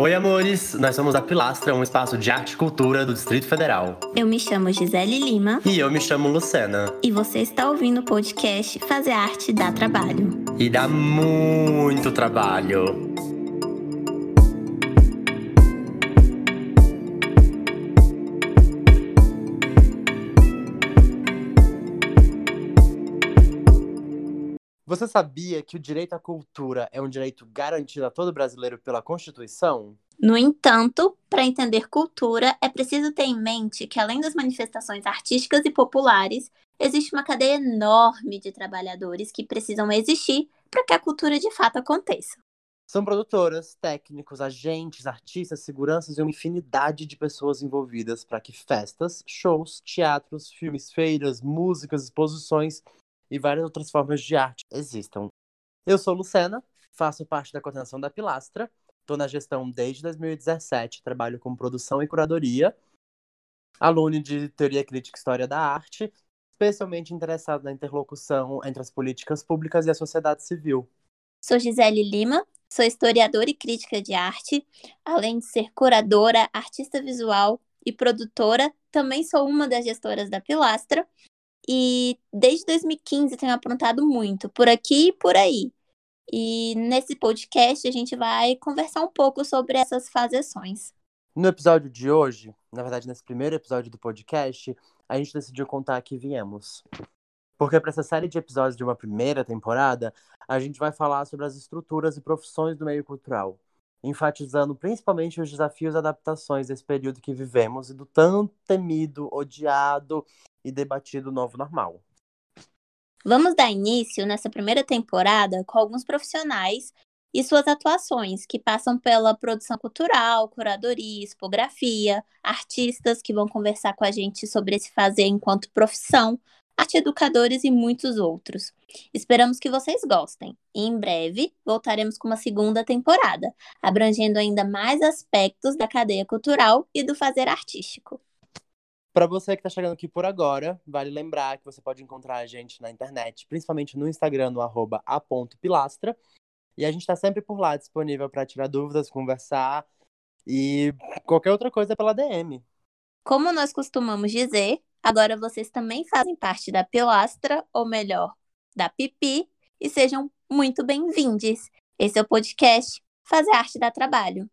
Oi, amores! Nós somos a Pilastra, um espaço de arte e cultura do Distrito Federal. Eu me chamo Gisele Lima. E eu me chamo Lucena. E você está ouvindo o podcast Fazer Arte dá Trabalho. E dá muito trabalho. Você sabia que o direito à cultura é um direito garantido a todo brasileiro pela Constituição? No entanto, para entender cultura, é preciso ter em mente que, além das manifestações artísticas e populares, existe uma cadeia enorme de trabalhadores que precisam existir para que a cultura de fato aconteça. São produtoras, técnicos, agentes, artistas, seguranças e uma infinidade de pessoas envolvidas para que festas, shows, teatros, filmes, feiras, músicas, exposições e várias outras formas de arte existam. Eu sou Lucena, faço parte da coordenação da Pilastra, estou na gestão desde 2017, trabalho com produção e curadoria, aluno de Teoria Crítica e História da Arte, especialmente interessado na interlocução entre as políticas públicas e a sociedade civil. Sou Gisele Lima, sou historiadora e crítica de arte, além de ser curadora, artista visual e produtora, também sou uma das gestoras da Pilastra e desde 2015 tenho aprontado muito, por aqui e por aí. E nesse podcast a gente vai conversar um pouco sobre essas faseções. No episódio de hoje, na verdade nesse primeiro episódio do podcast, a gente decidiu contar que viemos. Porque para essa série de episódios de uma primeira temporada, a gente vai falar sobre as estruturas e profissões do meio cultural, enfatizando principalmente os desafios e adaptações desse período que vivemos e do tão temido, odiado e debatido novo normal. Vamos dar início nessa primeira temporada com alguns profissionais e suas atuações, que passam pela produção cultural, curadoria, expografia, artistas que vão conversar com a gente sobre esse fazer enquanto profissão, arte educadores e muitos outros. Esperamos que vocês gostem. E em breve voltaremos com uma segunda temporada, abrangendo ainda mais aspectos da cadeia cultural e do fazer artístico. Para você que está chegando aqui por agora, vale lembrar que você pode encontrar a gente na internet, principalmente no Instagram, no arroba a.pilastra. E a gente está sempre por lá, disponível para tirar dúvidas, conversar e qualquer outra coisa pela DM. Como nós costumamos dizer, agora vocês também fazem parte da Pilastra, ou melhor, da Pipi, e sejam muito bem-vindos. Esse é o podcast Fazer Arte dá Trabalho.